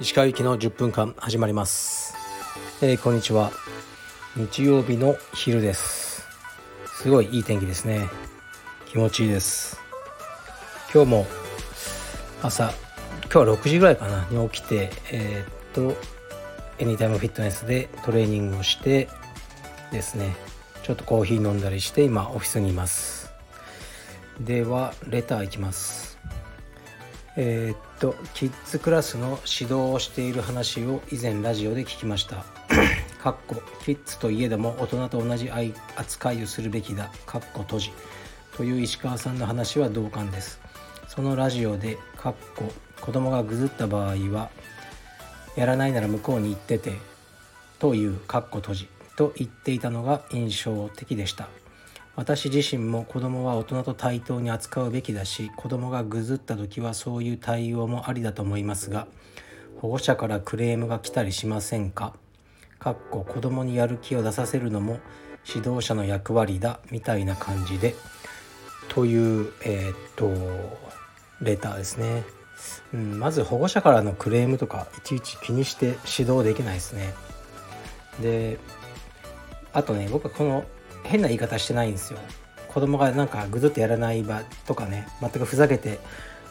石川行きの10分間始まります、えー、こんにちは。日曜日の昼です。すごいいい天気ですね。気持ちいいです。今日も朝今日は6時ぐらいかな。に起きてえー、っとエニタイムフィットネスでトレーニングをしてですね。ちょっとコーヒー飲んだりして今オフィスにいます。ではレターいきます。えー、っとキッズクラスの指導をしている話を以前ラジオで聞きました。かっこキッズといえども大人と同じ扱いをするべきだ。かっこ閉じ。という石川さんの話は同感です。そのラジオでかっこ子供がぐずった場合はやらないなら向こうに行っててというかっこ閉じ。と言っていたのが印象的でした。私自身も子供は大人と対等に扱うべきだし子供がぐずった時はそういう対応もありだと思いますが保護者からクレームが来たりしませんか？かっこ子供にやる気を出させるのも指導者の役割だみたいな感じでというえー、っとレターですね、うん、まず保護者からのクレームとかいちいち気にして指導できないですね。であとね僕はこの変な言い方してないんですよ。子供がなんかぐずっとやらない場とかね全くふざけて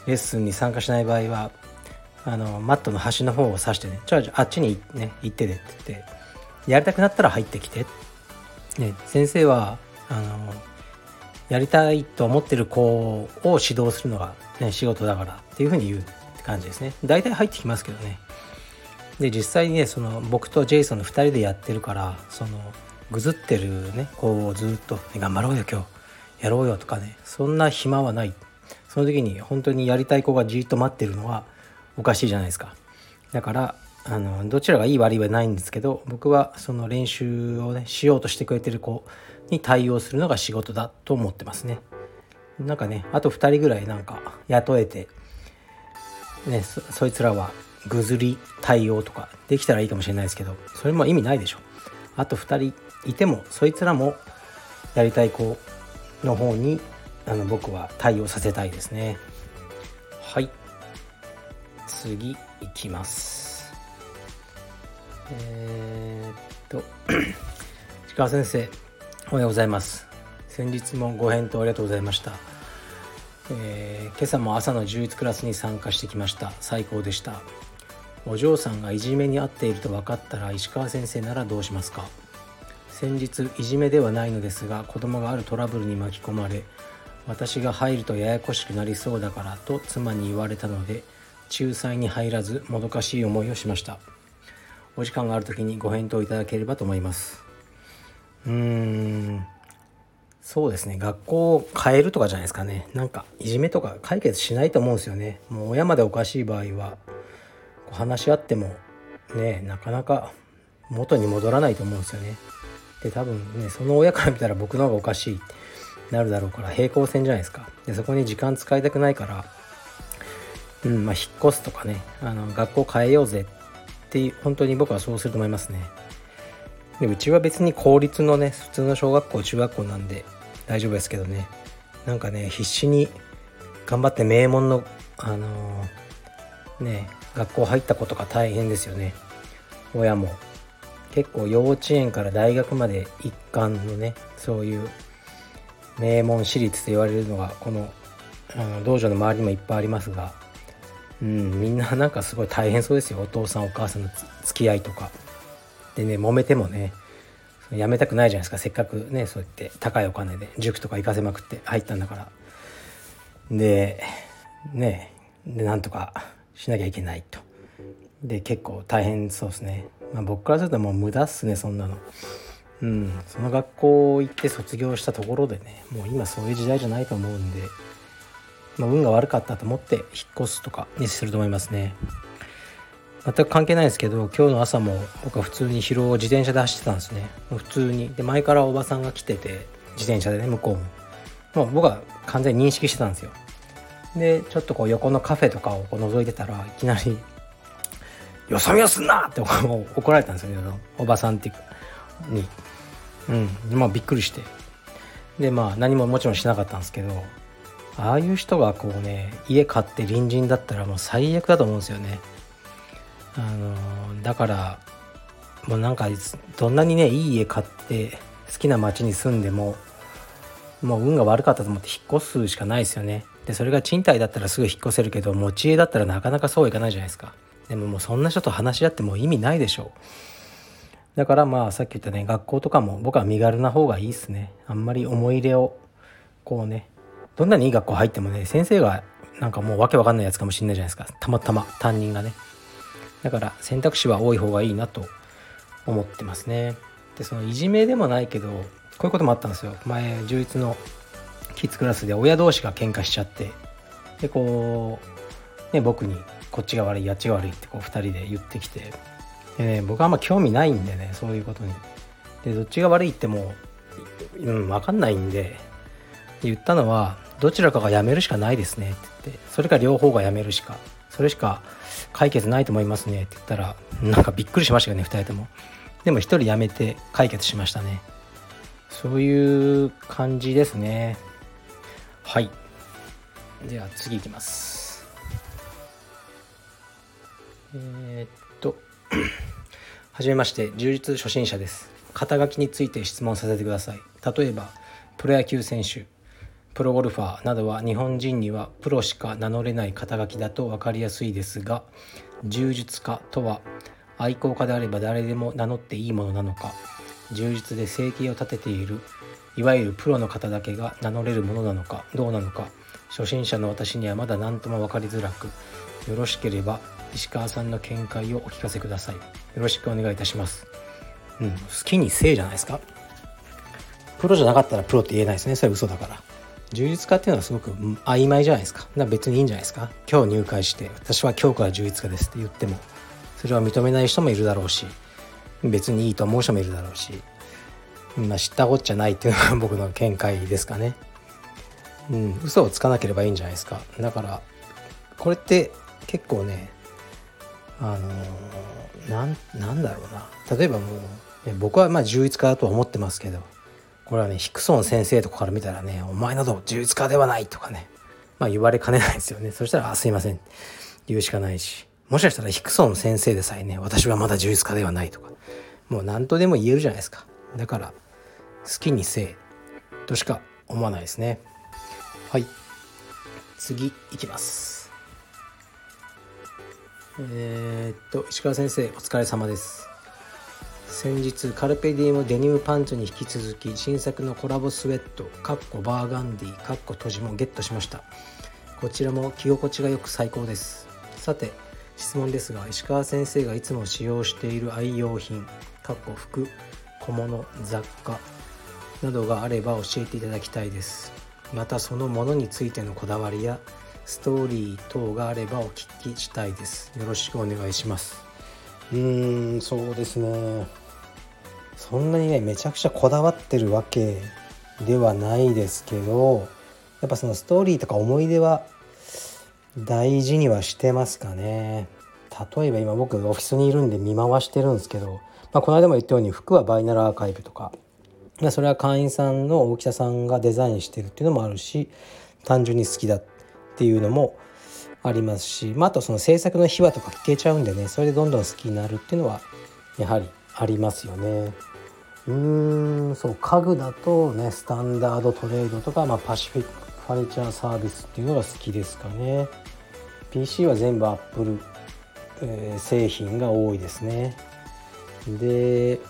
レッスンに参加しない場合はあのマットの端の方を指してね「じゃあっちに、ね、行ってて」って言ってやりたくなったら入ってきて、ね、先生はあのやりたいと思ってる子を指導するのが、ね、仕事だからっていうふうに言うって感じですね。大体入ってきますけどね。で実際にねその僕とジェイソンの2人でやってるからそのぐずってるね子をずっと、ね「頑張ろうよ今日やろうよ」とかねそんな暇はない。その時に本当にやりたい子がじっと待ってるのはおかしいじゃないですか。だからあのどちらがいい悪いはないんですけど僕はその練習をねしようとしてくれてる子に対応するのが仕事だと思ってますね。なんかねあと2人ぐらいなんか雇えてねそいつらはぐずり対応とかできたらいいかもしれないですけどそれも意味ないでしょ。あと2人いてもそいつらもやりたい子の方にあの僕は対応させたいですね。はい。次いきます。えー、っと 石川先生おはようございます。先日もご返答ありがとうございました。えー、今朝も朝の充実クラスに参加してきました。最高でした。お嬢さんがいじめに遭っていると分かったら石川先生ならどうしますか？先日いじめではないのですが子供があるトラブルに巻き込まれ私が入るとややこしくなりそうだからと妻に言われたので仲裁に入らずもどかしい思いをしました。お時間がある時にご返答いただければと思います。うーん。そうですね。学校を変えるとかじゃないですかね。なんかいじめとか解決しないと思うんですよね。もう親までおかしい場合は。話し合ってもねなかなか元に戻らないと思うんですよね。で多分ねその親から見たら僕の方がおかしいってなるだろうから平行線じゃないですか。でそこに時間使いたくないからうんまあ引っ越すとかねあの学校変えようぜって本当に僕はそうすると思いますね。でうちは別に公立のね普通の小学校中学校なんで大丈夫ですけどね。なんかね必死に頑張って名門のあのー、ね学校入った子とか大変ですよね。親も。結構幼稚園から大学まで一貫のねそういう名門私立と言われるのがこの道場の周りにもいっぱいありますが、うん、みんななんかすごい大変そうですよ。お父さんお母さんの付き合いとか。でね揉めてもねやめたくないじゃないですか。せっかくねそうやって高いお金で塾とか行かせまくって入ったんだから。でねでなんとかしなきゃいけないと。で結構大変そうですね。まあ、僕からするともう無駄っすねそんなの。うん。その学校行って卒業したところでねもう今そういう時代じゃないと思うんで、まあ、運が悪かったと思って引っ越すとかにすると思いますね。全く関係ないですけど今日の朝も僕は普通に疲労を自転車で走ってたんですね。普通に。で前からおばさんが来てて自転車でね向こうも。もう僕は完全に認識してたんですよ。でちょっとこう横のカフェとかをこう覗いてたらいきなりよそ見をすんな!って怒られたんですよねおばさんってに。うん。まあびっくりして。でまあ何ももちろんしなかったんですけどああいう人がこうね家買って隣人だったらもう最悪だと思うんですよね。あのだからもうなんかどんなにねいい家買って好きな町に住んでももう運が悪かったと思って引っ越すしかないですよね。でそれが賃貸だったらすぐ引っ越せるけど持ち家だったらなかなかそうはいかないじゃないですか。でももうそんな人と話し合っても意味ないでしょう。だからまあさっき言ったね学校とかも僕は身軽な方がいいっすね。あんまり思い入れをこうねどんなにいい学校入ってもね先生がなんかもうわけわかんないやつかもしれないじゃないですか。たまたま担任がね。だから選択肢は多い方がいいなと思ってますね。でそのいじめでもないけどこういうこともあったんですよ。前充実のキッズクラスで親同士が喧嘩しちゃってでこう、ね、僕にこっちが悪いやっちが悪いってこう2人で言ってきてで、ね、僕はあんま興味ないんでねそういうことに。でどっちが悪いってもう、うん、分かんないんで言ったのはどちらかが辞めるしかないですねって言ってそれか両方が辞めるしかそれしか解決ないと思いますねって言ったらなんかびっくりしましたよね2人とも。でも1人辞めて解決しましたね。そういう感じですね。はい。では次いきます。えー、っと はじめまして充実初心者です。肩書きについて質問させてください。例えばプロ野球選手プロゴルファーなどは日本人にはプロしか名乗れない肩書きだと分かりやすいですが柔術家とは愛好家であれば誰でも名乗っていいものなのか柔術で生計を立てているいわゆるプロの方だけが名乗れるものなのかどうなのか。初心者の私にはまだ何とも分かりづらくよろしければ石川さんの見解をお聞かせください。よろしくお願いいたします。うん好きにせいじゃないですか。プロじゃなかったらプロって言えないですね。それ嘘だから。充実家っていうのはすごく曖昧じゃないですか。か別にいいんじゃないですか。今日入会して、私は今日から充実家ですって言っても、それは認めない人もいるだろうし、別にいいと思う人もいるだろうし、まあ、知ったこっちゃないっていうのが僕の見解ですかね。うん、嘘をつかなければいいんじゃないですか。だから、これって結構ね、あのー、なん、なんだろうな。例えばもう、僕はまあ充実家だとは思ってますけど、これはねヒクソン先生とかから見たらね「お前など充実家ではない」とかねまあ言われかねないですよねそしたら「あすいません」言うしかないしもしかしたらヒクソン先生でさえね私はまだ充実家ではないとかもう何とでも言えるじゃないですかだから好きにせえとしか思わないですね。はい。次いきます。えー、っと石川先生お疲れ様です。先日カルペディウムデニムパンツに引き続き新作のコラボスウェットかっこバーガンディかっこ閉じもゲットしました。こちらも着心地がよく最高です。さて質問ですが石川先生がいつも使用している愛用品かっこ服小物雑貨などがあれば教えていただきたいです。またそのものについてのこだわりやストーリー等があればお聞きしたいです。よろしくお願いします。うーんそうですね。そんなにねめちゃくちゃこだわってるわけではないですけどやっぱそのストーリーとか思い出は大事にはしてますかね。例えば今僕オフィスにいるんで見回してるんですけど、まあ、この間も言ったように服はバイナルアーカイブとか。それは会員さんの大木田さんがデザインしてるっていうのもあるし単純に好きだっていうのもありますし、まあ、あとその制作の秘話とか聞けちゃうんでねそれでどんどん好きになるっていうのはやはりありますよね。うーんそう家具だとねスタンダードトレードとか、まあ、パシフィックファニチャーサービスっていうのが好きですかね。PC は全部アップル、えー、製品が多いですね。で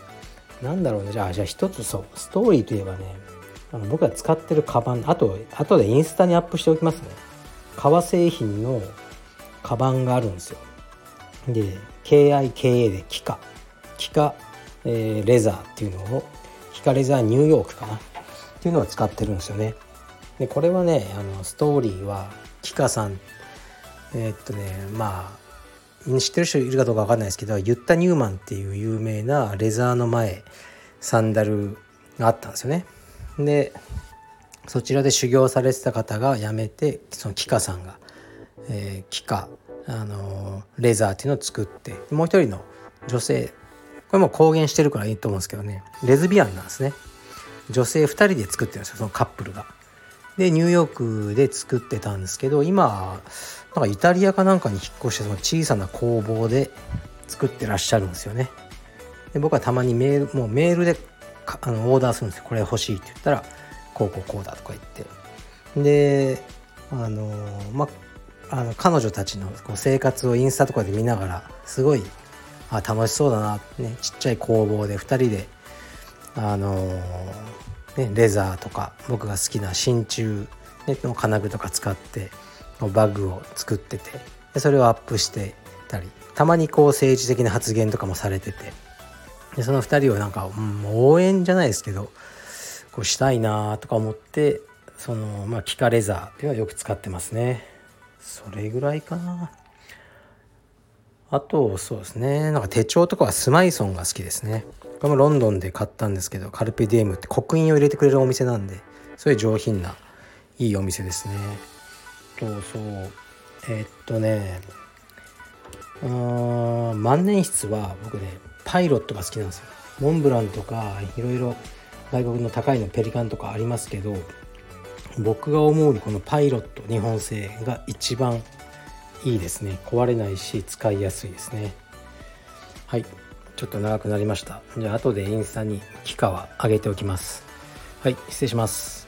なんだろうね。じゃあじゃあ一つそうストーリーといえばねあの僕が使ってるカバンあと後でインスタにアップしておきますね。革製品のカバンがあるんですよ。で KIKA でキカ。キカえー、レザーっていうのをヒカレザーニューヨークかな。っていうのを使ってるんですよね。でこれはねあのストーリーはキカさんえー、っとねまあ知ってる人いるかどうか分かんないですけどユッタ・ニューマンっていう有名なレザーの前サンダルがあったんですよね。でそちらで修行されてた方が辞めてそのキカさんが、えー、キカあのレザーっていうのを作ってもう一人の女性これも公言してるからいいと思うんですけどねレズビアンなんですね女性2人で作ってるんですよそのカップルが。でニューヨークで作ってたんですけど今なんかイタリアかなんかに引っ越してその小さな工房で作ってらっしゃるんですよね。で僕はたまにメールもうメールであのオーダーするんですよこれ欲しいって言ったらこうこうこうだとか言ってであのまああの彼女たちのこう生活をインスタとかで見ながらすごいあ楽しそうだなねちっちゃい工房で2人であのね、レザーとか僕が好きな真鍮の金具とか使ってバッグを作っててでそれをアップしてたりたまにこう政治的な発言とかもされててでその2人をなんか、う、応援じゃないですけどこうしたいなとか思ってそのまあキカレザーっていうのはよく使ってますね。それぐらいかな。あとそうですね。なんか手帳とかはスマイソンが好きですね。これもロンドンで買ったんですけどカルピディエムって刻印を入れてくれるお店なんですごい上品ないいお店ですね。とそう。えー、っとねうん万年筆は僕ねパイロットが好きなんですよ。モンブランとかいろいろ外国の高いのペリカンとかありますけど僕が思うにこのパイロット日本製が一番いいですね。壊れないし使いやすいですね。はい。ちょっと長くなりました。じゃあ後でインスタに機価は上げておきます。はい失礼します。